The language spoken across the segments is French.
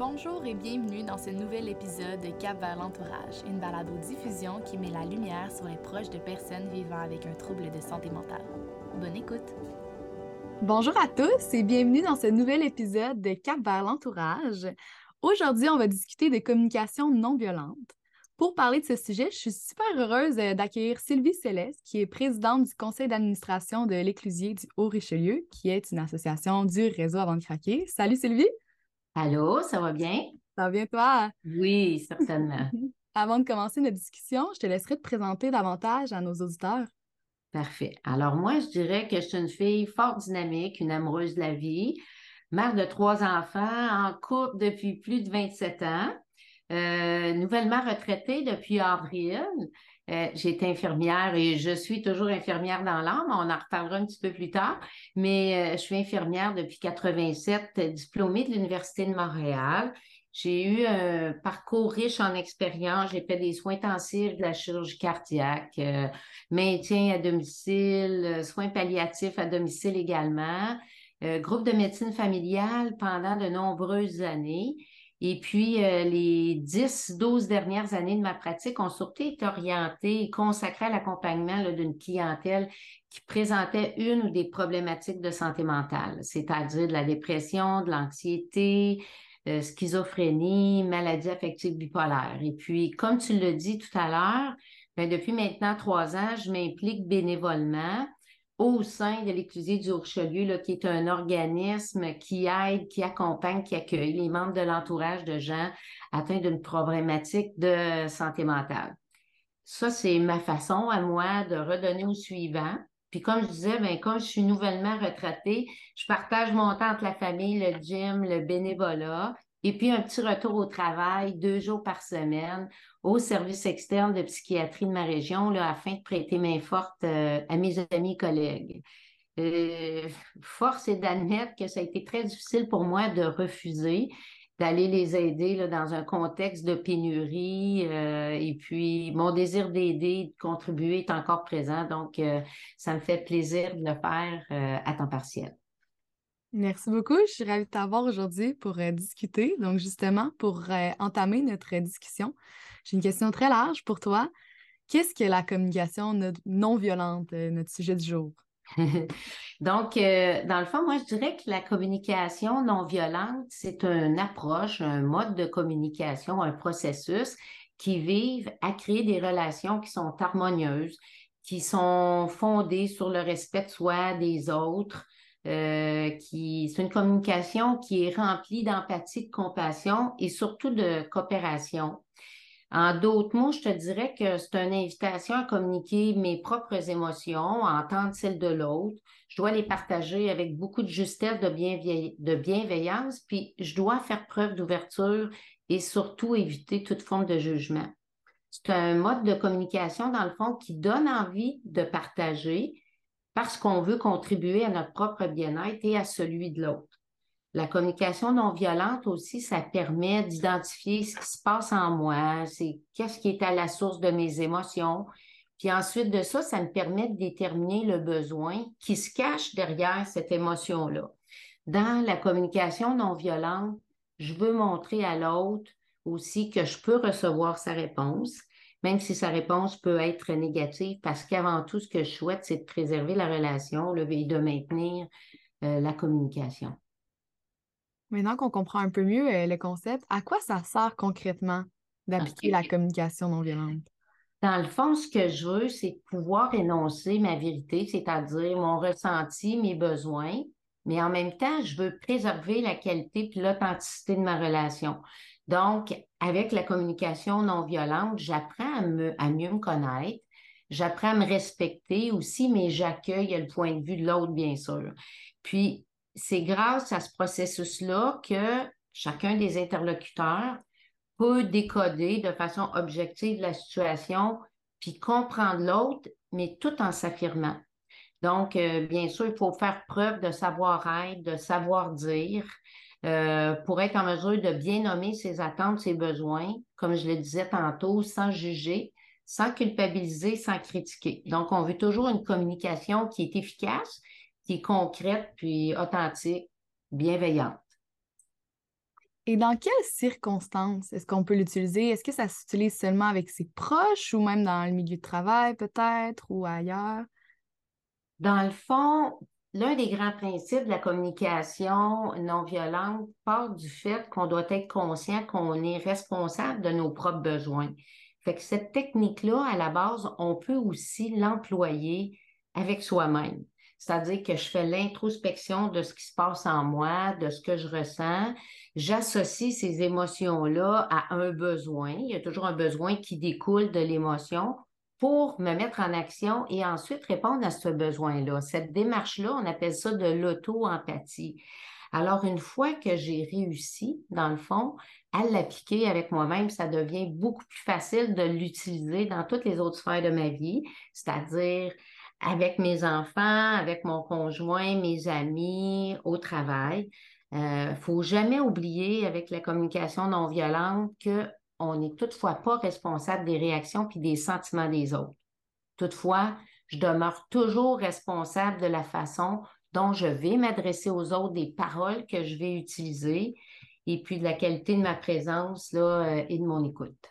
Bonjour et bienvenue dans ce nouvel épisode de Cap vers l'entourage, une balado-diffusion qui met la lumière sur les proches de personnes vivant avec un trouble de santé mentale. Bonne écoute! Bonjour à tous et bienvenue dans ce nouvel épisode de Cap vers l'entourage. Aujourd'hui, on va discuter de communication non violente. Pour parler de ce sujet, je suis super heureuse euh, d'accueillir Sylvie Céleste, qui est présidente du conseil d'administration de l'Éclusier du Haut-Richelieu, qui est une association du réseau avant de craquer. Salut Sylvie! Allô, ça va bien? Ça va bien toi? Oui, certainement. Avant de commencer notre discussion, je te laisserai te présenter davantage à nos auditeurs. Parfait. Alors moi, je dirais que je suis une fille fort dynamique, une amoureuse de la vie, mère de trois enfants, en couple depuis plus de 27 ans, euh, nouvellement retraitée depuis avril. Euh, j'ai été infirmière et je suis toujours infirmière dans l'âme. On en reparlera un petit peu plus tard. Mais euh, je suis infirmière depuis 87, diplômée de l'Université de Montréal. J'ai eu un parcours riche en expérience. J'ai fait des soins intensifs, de la chirurgie cardiaque, euh, maintien à domicile, soins palliatifs à domicile également, groupe de médecine familiale pendant de nombreuses années. Et puis, euh, les 10, 12 dernières années de ma pratique ont surtout été orientées et consacrées à l'accompagnement d'une clientèle qui présentait une ou des problématiques de santé mentale, c'est-à-dire de la dépression, de l'anxiété, euh, schizophrénie, maladie affective bipolaire. Et puis, comme tu le dis tout à l'heure, ben, depuis maintenant trois ans, je m'implique bénévolement au sein de l'Éclusier du Richelieu, qui est un organisme qui aide, qui accompagne, qui accueille les membres de l'entourage de gens atteints d'une problématique de santé mentale. Ça, c'est ma façon à moi de redonner au suivant. Puis comme je disais, ben, quand je suis nouvellement retraitée, je partage mon temps entre la famille, le gym, le bénévolat, et puis un petit retour au travail deux jours par semaine au service externe de psychiatrie de ma région là, afin de prêter main forte euh, à mes amis et collègues. Euh, force est d'admettre que ça a été très difficile pour moi de refuser d'aller les aider là, dans un contexte de pénurie. Euh, et puis, mon désir d'aider, de contribuer est encore présent. Donc, ça me fait plaisir de le faire à temps partiel. Merci beaucoup. Je suis ravie de t'avoir aujourd'hui pour discuter. Donc, justement, pour entamer notre discussion, j'ai une question très large pour toi. Qu'est-ce que la communication non violente, euh, notre sujet du jour? Donc, euh, dans le fond, moi, je dirais que la communication non violente, c'est une approche, un mode de communication, un processus qui vise à créer des relations qui sont harmonieuses, qui sont fondées sur le respect de soi, des autres, euh, qui c'est une communication qui est remplie d'empathie, de compassion et surtout de coopération. En d'autres mots, je te dirais que c'est une invitation à communiquer mes propres émotions, à entendre celles de l'autre. Je dois les partager avec beaucoup de justesse, de, de bienveillance, puis je dois faire preuve d'ouverture et surtout éviter toute forme de jugement. C'est un mode de communication, dans le fond, qui donne envie de partager parce qu'on veut contribuer à notre propre bien-être et à celui de l'autre. La communication non violente aussi, ça permet d'identifier ce qui se passe en moi, c'est qu'est-ce qui est à la source de mes émotions. Puis ensuite de ça, ça me permet de déterminer le besoin qui se cache derrière cette émotion-là. Dans la communication non violente, je veux montrer à l'autre aussi que je peux recevoir sa réponse, même si sa réponse peut être négative, parce qu'avant tout, ce que je souhaite, c'est de préserver la relation et de maintenir euh, la communication. Maintenant qu'on comprend un peu mieux euh, le concept, à quoi ça sert concrètement d'appliquer la communication non violente? Dans le fond, ce que je veux, c'est pouvoir énoncer ma vérité, c'est-à-dire mon ressenti, mes besoins, mais en même temps, je veux préserver la qualité et l'authenticité de ma relation. Donc, avec la communication non violente, j'apprends à, mieux me connaître, j'apprends à me respecter aussi, mais j'accueille le point de vue de l'autre, bien sûr. Puis, c'est grâce à ce processus-là que chacun des interlocuteurs peut décoder de façon objective la situation, puis comprendre l'autre, mais tout en s'affirmant. Donc, euh, bien sûr, il faut faire preuve de savoir-être, de savoir-dire, euh, pour être en mesure de bien nommer ses attentes, ses besoins, comme je le disais tantôt, sans juger, sans culpabiliser, sans critiquer. Donc, on veut toujours une communication qui est efficace, qui est concrète, puis authentique, bienveillante. Et dans quelles circonstances est-ce qu'on peut l'utiliser? Est-ce que ça s'utilise seulement avec ses proches ou même dans le milieu de travail peut-être ou ailleurs? Dans le fond, l'un des grands principes de la communication non violente part du fait qu'on doit être conscient qu'on est responsable de nos propres besoins. Fait que cette technique-là, à la base, on peut aussi l'employer avec soi-même. C'est-à-dire que je fais l'introspection de ce qui se passe en moi, de ce que je ressens. J'associe ces émotions-là à un besoin. Il y a toujours un besoin qui découle de l'émotion pour me mettre en action et ensuite répondre à ce besoin-là. Cette démarche-là, on appelle ça de l'auto-empathie. Alors, une fois que j'ai réussi, dans le fond, à l'appliquer avec moi-même, ça devient beaucoup plus facile de l'utiliser dans toutes les autres sphères de ma vie, c'est-à-dire avec mes enfants, avec mon conjoint, mes amis, au travail. Il euh, ne faut jamais oublier avec la communication non violente que on n'est toutefois pas responsable des réactions puis des sentiments des autres. Toutefois, je demeure toujours responsable de la façon dont je vais m'adresser aux autres, des paroles que je vais utiliser et puis de la qualité de ma présence là, euh, et de mon écoute.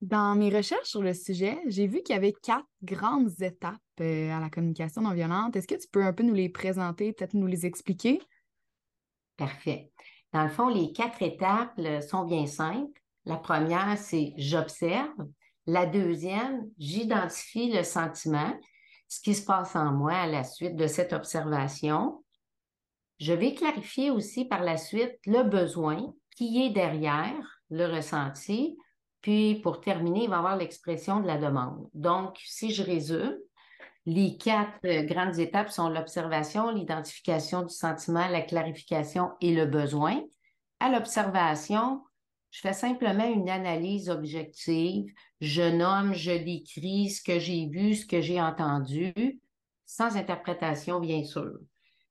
Dans mes recherches sur le sujet, j'ai vu qu'il y avait quatre grandes étapes euh, à la communication non violente. Est-ce que tu peux un peu nous les présenter, peut-être nous les expliquer? Parfait. Dans le fond, les quatre étapes sont bien simples. La première, c'est j'observe. La deuxième, j'identifie le sentiment, ce qui se passe en moi à la suite de cette observation. Je vais clarifier aussi par la suite le besoin qui est derrière le ressenti. Puis, pour terminer, il va y avoir l'expression de la demande. Donc, si je résume, les quatre euh, grandes étapes sont l'observation, l'identification du sentiment, la clarification et le besoin. À l'observation, je fais simplement une analyse objective. Je nomme, je décris ce que j'ai vu, ce que j'ai entendu, sans interprétation, bien sûr.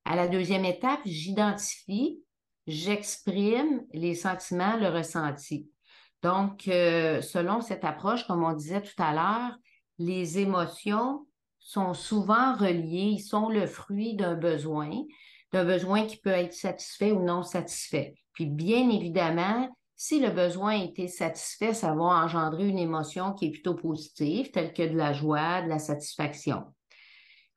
À la deuxième étape, j'identifie, j'exprime les sentiments, le ressenti. Donc, euh, selon cette approche, comme on disait tout à l'heure, les émotions sont souvent reliés, ils sont le fruit d'un besoin, d'un besoin qui peut être satisfait ou non satisfait. Puis bien évidemment, si le besoin a été satisfait, ça va engendrer une émotion qui est plutôt positive, telle que de la joie, de la satisfaction.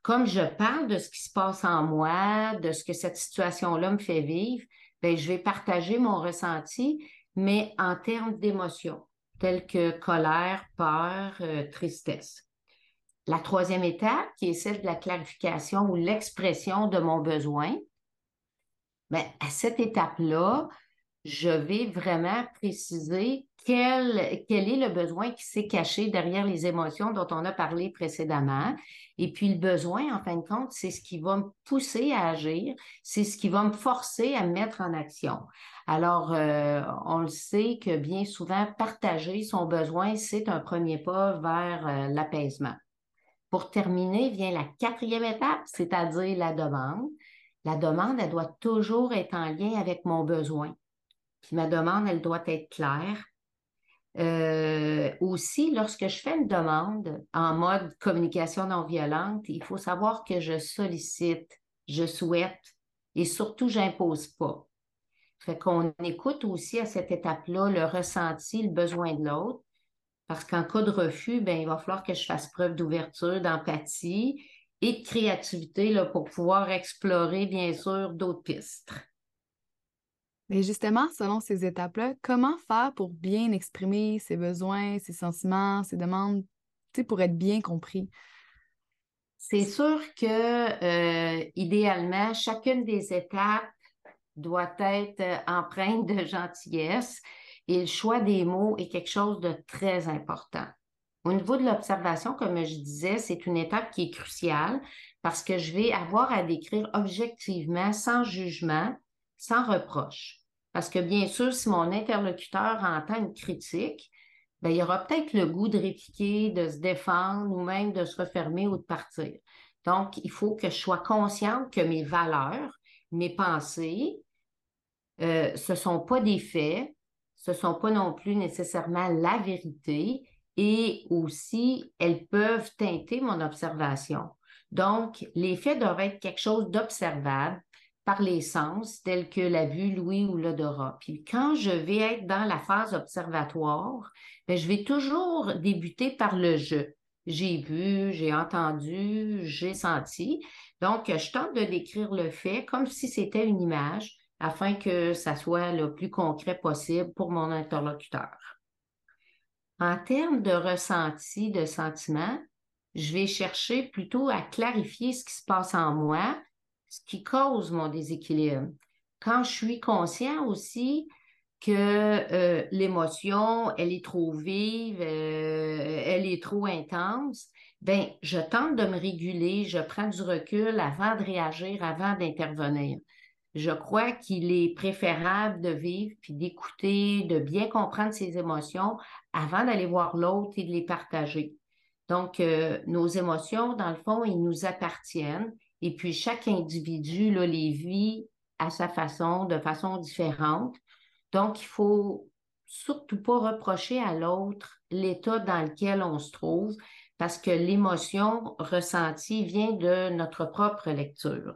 Comme je parle de ce qui se passe en moi, de ce que cette situation-là me fait vivre, bien, je vais partager mon ressenti, mais en termes d'émotions, telles que colère, peur, euh, tristesse. La troisième étape, qui est celle de la clarification ou l'expression de mon besoin, bien, à cette étape-là, je vais vraiment préciser quel, quel est le besoin qui s'est caché derrière les émotions dont on a parlé précédemment. Et puis le besoin, en fin de compte, c'est ce qui va me pousser à agir, c'est ce qui va me forcer à me mettre en action. Alors, euh, on le sait que bien souvent, partager son besoin, c'est un premier pas vers euh, l'apaisement. Pour terminer, vient la quatrième étape, c'est-à-dire la demande. La demande, elle doit toujours être en lien avec mon besoin. Puis ma demande, elle doit être claire. Euh, aussi, lorsque je fais une demande en mode communication non violente, il faut savoir que je sollicite, je souhaite et surtout, j'impose pas. Fait qu'on écoute aussi à cette étape-là le ressenti, le besoin de l'autre. Parce qu'en cas de refus, ben, il va falloir que je fasse preuve d'ouverture, d'empathie et de créativité là, pour pouvoir explorer, bien sûr, d'autres pistes. Mais justement, selon ces étapes-là, comment faire pour bien exprimer ses besoins, ses sentiments, ses demandes, pour être bien compris? C'est sûr que, euh, idéalement, chacune des étapes doit être empreinte de gentillesse et le choix des mots est quelque chose de très important. Au niveau de l'observation, comme je disais, c'est une étape qui est cruciale parce que je vais avoir à décrire objectivement, sans jugement, sans reproche. Parce que bien sûr, si mon interlocuteur entend une critique, bien, il aura peut-être le goût de répliquer, de se défendre ou même de se refermer ou de partir. Donc, il faut que je sois consciente que mes valeurs, mes pensées, euh, ce ne sont pas des faits, ce ne sont pas non plus nécessairement la vérité et aussi elles peuvent teinter mon observation. Donc, les faits doivent être quelque chose d'observable, par les sens, tels que la vue, l'ouïe ou l'odorat. Puis quand je vais être dans la phase observatoire, bien, je vais toujours débuter par le je. J'ai vu, j'ai entendu, j'ai senti. Donc, je tente de décrire le fait comme si c'était une image afin que ça soit le plus concret possible pour mon interlocuteur. En termes de ressenti, de sentiment, je vais chercher plutôt à clarifier ce qui se passe en moi, ce qui cause mon déséquilibre. Quand je suis conscient aussi que euh, l'émotion, elle est trop vive, euh, elle est trop intense, ben je tente de me réguler, je prends du recul avant de réagir, avant d'intervenir. Je crois qu'il est préférable de vivre puis d'écouter, de bien comprendre ses émotions avant d'aller voir l'autre et de les partager. Donc, euh, nos émotions, dans le fond, ils nous appartiennent. Et puis, chaque individu les vit à sa façon, de façon différente. Donc, il faut surtout pas reprocher à l'autre l'état dans lequel on se trouve parce que l'émotion ressentie vient de notre propre lecture.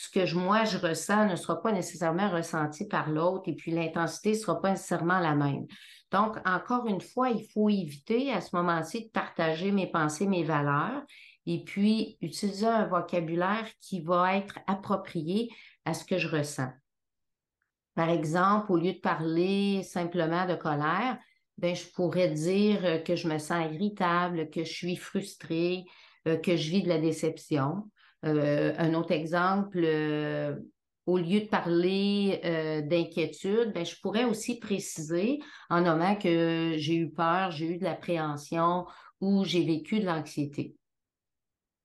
Ce que moi, je ressens ne sera pas nécessairement ressenti par l'autre et puis l'intensité ne sera pas nécessairement la même. Donc, encore une fois, il faut éviter à ce moment-ci de partager mes pensées, mes valeurs, et puis utiliser un vocabulaire qui va être approprié à ce que je ressens. Par exemple, au lieu de parler simplement de colère, ben, je pourrais dire que je me sens irritable, que je suis frustrée, euh, que je vis de la déception. Euh, un autre exemple, euh, au lieu de parler euh, d'inquiétude, ben, je pourrais aussi préciser en nommant que j'ai eu peur, j'ai eu de l'appréhension ou j'ai vécu de l'anxiété.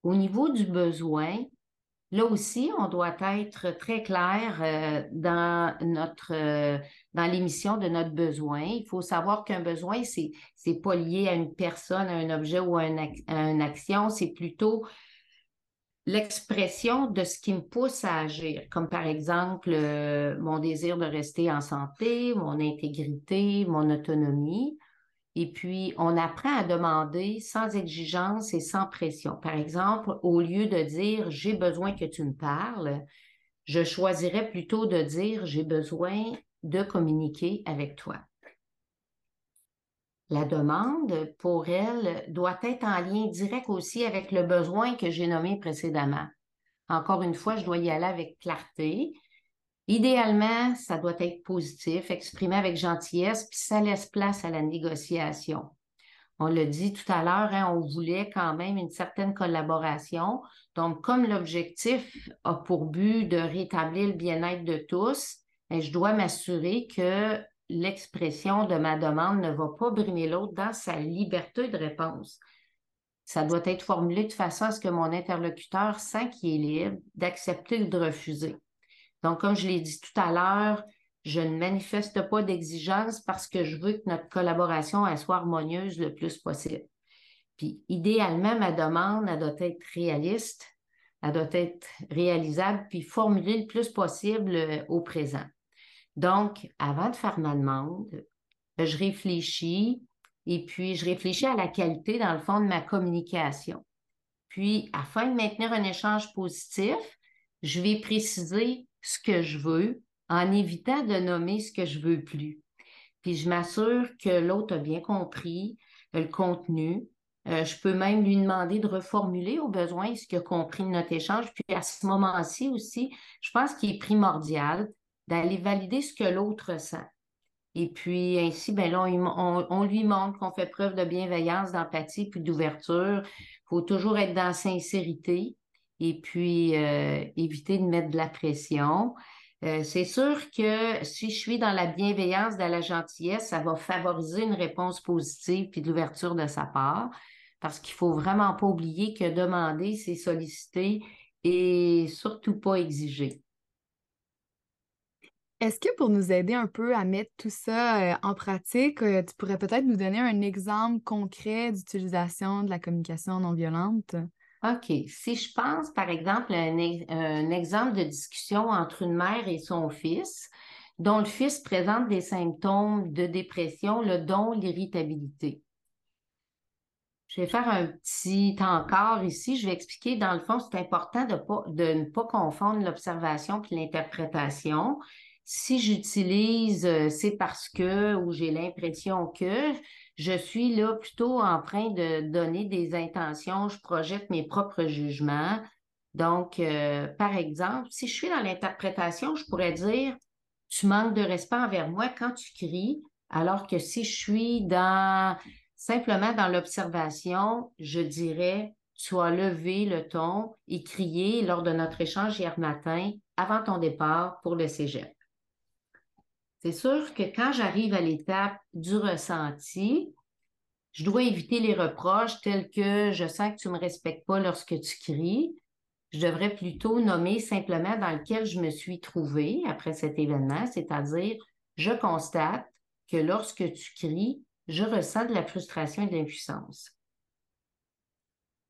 Au niveau du besoin, là aussi, on doit être très clair dans notre dans l'émission de notre besoin. Il faut savoir qu'un besoin, c'est n'est pas lié à une personne, à un objet ou à une action, c'est plutôt l'expression de ce qui me pousse à agir, comme par exemple euh, mon désir de rester en santé, mon intégrité, mon autonomie. Et puis, on apprend à demander sans exigence et sans pression. Par exemple, au lieu de dire j'ai besoin que tu me parles, je choisirais plutôt de dire j'ai besoin de communiquer avec toi. La demande, pour elle, doit être en lien direct aussi avec le besoin que j'ai nommé précédemment. Encore une fois, je dois y aller avec clarté. Idéalement, ça doit être positif, exprimé avec gentillesse, puis ça laisse place à la négociation. On l'a dit tout à l'heure, hein, on voulait quand même une certaine collaboration. Donc, comme l'objectif a pour but de rétablir le bien-être de tous, ben, je dois m'assurer que l'expression de ma demande ne va pas brimer l'autre dans sa liberté de réponse. Ça doit être formulé de façon à ce que mon interlocuteur sent qu'il est libre d'accepter ou de refuser. Donc, comme je l'ai dit tout à l'heure, je ne manifeste pas d'exigence parce que je veux que notre collaboration soit harmonieuse le plus possible. Puis, idéalement, ma demande, elle doit être réaliste, elle doit être réalisable, puis formulée le plus possible euh, au présent. Donc, avant de faire ma demande, je réfléchis et puis je réfléchis à la qualité, dans le fond, de ma communication. Puis, afin de maintenir un échange positif, je vais préciser ce que je veux en évitant de nommer ce que je veux plus. Puis, je m'assure que l'autre a bien compris le contenu. Euh, je peux même lui demander de reformuler au besoin ce qu'il a compris notre échange. Puis, à ce moment-ci aussi, je pense qu'il est primordial d'aller valider ce que l'autre ressent. Et puis ainsi, ben là, on, lui montre qu'on fait preuve de bienveillance, d'empathie, puis d'ouverture. Il faut toujours être dans la sincérité et puis euh, éviter de mettre de la pression. Euh, c'est sûr que si je suis dans la bienveillance, dans la gentillesse, ça va favoriser une réponse positive puis de l'ouverture de sa part, parce qu'il faut vraiment pas oublier que demander, c'est solliciter et surtout pas exiger. Est-ce que pour nous aider un peu à mettre tout ça euh, en pratique, euh, tu pourrais peut-être nous donner un exemple concret d'utilisation de la communication non violente? OK. Si je pense, par exemple, à un, exemple de discussion entre une mère et son fils, dont le fils présente des symptômes de dépression, le dont l'irritabilité. Je vais faire un petit encore ici. Je vais expliquer, dans le fond, c'est important de, ne pas confondre l'observation et l'interprétation. Si j'utilise euh, c'est parce que ou j'ai l'impression que, je suis là plutôt en train de donner des intentions, je projette mes propres jugements. Donc, euh, par exemple, si je suis dans l'interprétation, je pourrais dire tu manques de respect envers moi quand tu cries, alors que si je suis dans simplement dans l'observation, je dirais tu as levé le ton et crié lors de notre échange hier matin avant ton départ pour le cégep. C'est sûr que quand j'arrive à l'étape du ressenti, je dois éviter les reproches tels que je sens que tu ne me respectes pas lorsque tu cries. Je devrais plutôt nommer simplement dans lequel je me suis trouvée après cet événement, c'est-à-dire je constate que lorsque tu cries, je ressens de la frustration et de l'impuissance.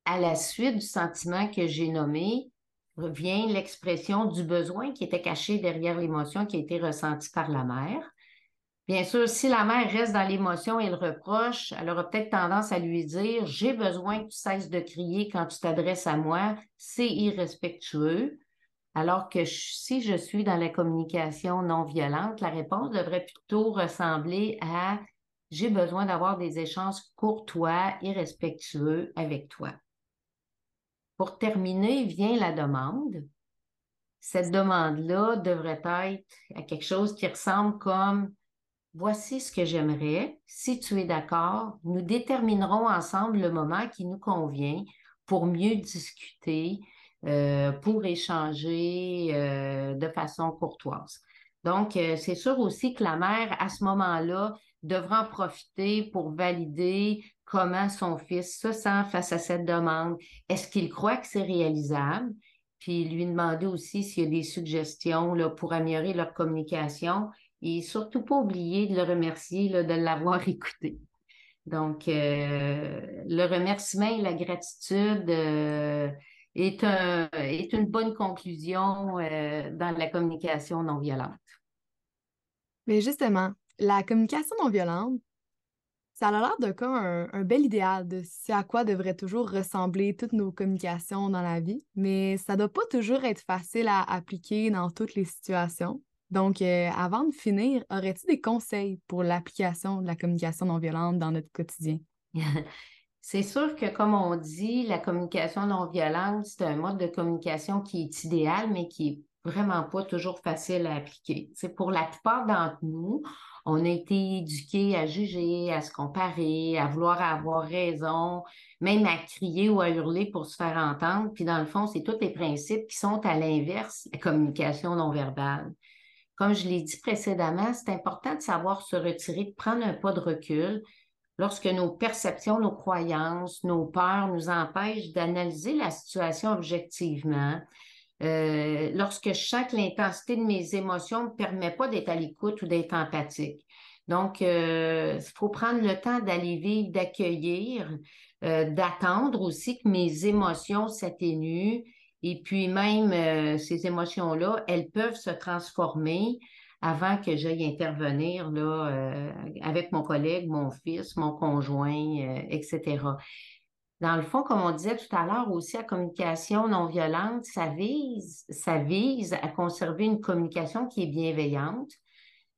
À la suite du sentiment que j'ai nommé, vient l'expression du besoin qui était caché derrière l'émotion qui a été ressentie par la mère. Bien sûr, si la mère reste dans l'émotion et le reproche, elle aura peut-être tendance à lui dire J'ai besoin que tu cesses de crier quand tu t'adresses à moi, c'est irrespectueux. Alors que si je suis dans la communication non violente, la réponse devrait plutôt ressembler à J'ai besoin d'avoir des échanges courtois et respectueux avec toi. Pour terminer, vient la demande. Cette demande-là devrait être quelque chose qui ressemble comme Voici ce que j'aimerais. Si tu es d'accord, nous déterminerons ensemble le moment qui nous convient pour mieux discuter, euh, pour échanger euh, de façon courtoise. Donc, euh, c'est sûr aussi que la mère, à ce moment-là, devra en profiter pour valider comment son fils se sent face à cette demande. Est-ce qu'il croit que c'est réalisable? Puis lui demander aussi s'il y a des suggestions pour améliorer leur communication et surtout pas oublier de le remercier de l'avoir écouté. Donc, euh, le remerciement et la gratitude euh, est, une bonne conclusion euh, dans la communication non violente. Mais justement, la communication non violente, ça a l'air de comme un, bel idéal de ce à quoi devraient toujours ressembler toutes nos communications dans la vie, mais ça ne doit pas toujours être facile à appliquer dans toutes les situations. Donc, euh, avant de finir, aurais-tu des conseils pour l'application de la communication non violente dans notre quotidien? C'est sûr que, comme on dit, la communication non violente, c'est un mode de communication qui est idéal, mais qui est vraiment pas toujours facile à appliquer. C'est pour la plupart d'entre nous, on a été éduqués à juger, à se comparer, à vouloir avoir raison, même à crier ou à hurler pour se faire entendre. Puis dans le fond, c'est tous les principes qui sont à l'inverse la communication non verbale. Comme je l'ai dit précédemment, c'est important de savoir se retirer, de prendre un pas de recul lorsque nos perceptions, nos croyances, nos peurs nous empêchent d'analyser la situation objectivement, euh, lorsque je sens que l'intensité de mes émotions ne me permet pas d'être à l'écoute ou d'être empathique. Donc, euh, il faut prendre le temps d'aller vivre, d'accueillir, euh, d'attendre aussi que mes émotions s'atténuent. Et puis même ces émotions-là, elles peuvent se transformer avant que j'aille intervenir là, avec mon collègue, mon fils, mon conjoint, etc. Dans le fond, comme on disait tout à l'heure aussi, la communication non violente, ça vise, ça vise à conserver une communication qui est bienveillante.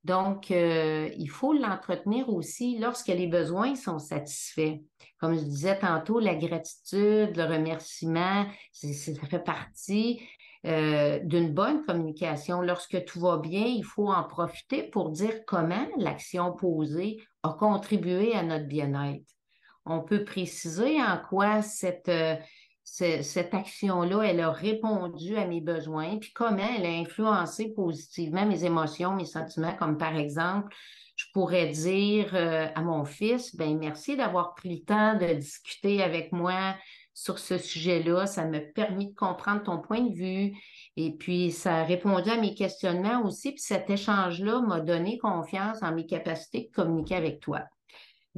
Donc, euh, il faut l'entretenir aussi lorsque les besoins sont satisfaits. Comme je disais tantôt, la gratitude, le remerciement, ça fait partie euh, d'une bonne communication. Lorsque tout va bien, il faut en profiter pour dire comment l'action posée a contribué à notre bien-être on peut préciser en quoi cette, euh, cette action-là, elle a répondu à mes besoins, puis comment elle a influencé positivement mes émotions, mes sentiments, comme par exemple, je pourrais dire euh, à mon fils, ben merci d'avoir pris le temps de discuter avec moi sur ce sujet-là. Ça m'a permis de comprendre ton point de vue. Et puis, ça a répondu à mes questionnements aussi. Puis cet échange-là m'a donné confiance en mes capacités de communiquer avec toi.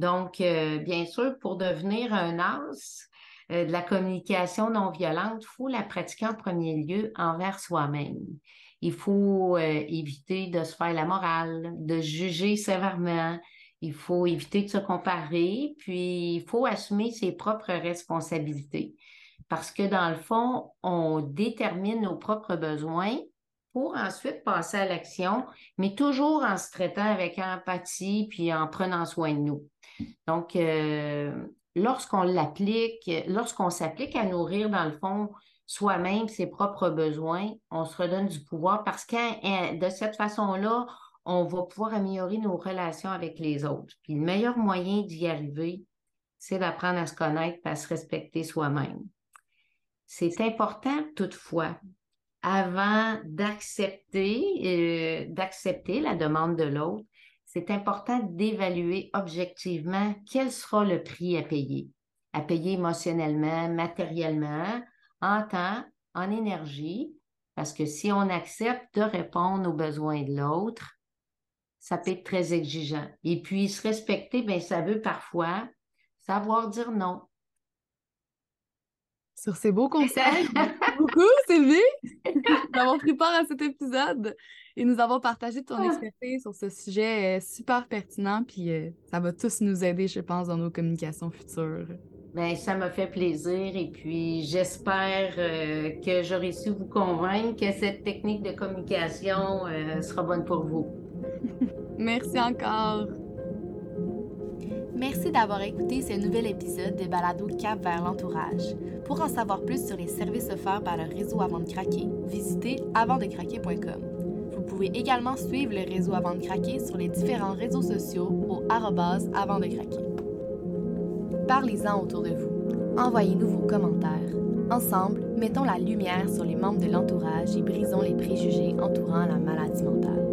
Donc, euh, bien sûr, pour devenir un as euh, de la communication non violente, il faut la pratiquer en premier lieu envers soi-même. Il faut euh, éviter de se faire la morale, de juger sévèrement. Il faut éviter de se comparer, puis il faut assumer ses propres responsabilités. Parce que dans le fond, on détermine nos propres besoins pour ensuite passer à l'action, mais toujours en se traitant avec empathie puis en prenant soin de nous. Donc, euh, lorsqu'on l'applique, lorsqu'on s'applique à nourrir, dans le fond, soi-même ses propres besoins, on se redonne du pouvoir parce que de cette façon-là, on va pouvoir améliorer nos relations avec les autres. Puis le meilleur moyen d'y arriver, c'est d'apprendre à se connaître et à se respecter soi-même. C'est important toutefois avant d'accepter, euh, d'accepter la demande de l'autre, c'est important d'évaluer objectivement quel sera le prix à payer. À payer émotionnellement, matériellement, en temps, en énergie, parce que si on accepte de répondre aux besoins de l'autre, ça peut être très exigeant. Et puis, se respecter, bien, ça veut parfois savoir dire non. Sur ces beaux conseils, beaucoup, Sylvie, d'avoir pris part à cet épisode et nous avons partagé ton ah. expertise sur ce sujet euh, super pertinent. Puis euh, ça va tous nous aider, je pense, dans nos communications futures. Bien, ça m'a fait plaisir et puis j'espère euh, que j'aurai su vous convaincre que cette technique de communication sera bonne pour vous. Merci encore. Merci d'avoir écouté ce nouvel épisode de Balado Cap vers l'entourage. Pour en savoir plus sur les services offerts par le réseau Avant de craquer, visitez avantdecraquer.com. Vous pouvez également suivre le réseau Avant de craquer sur les différents réseaux sociaux au avant de craquer. Parlez-en autour de vous. Envoyez-nous vos commentaires. Ensemble, mettons la lumière sur les membres de l'entourage et brisons les préjugés entourant la maladie mentale.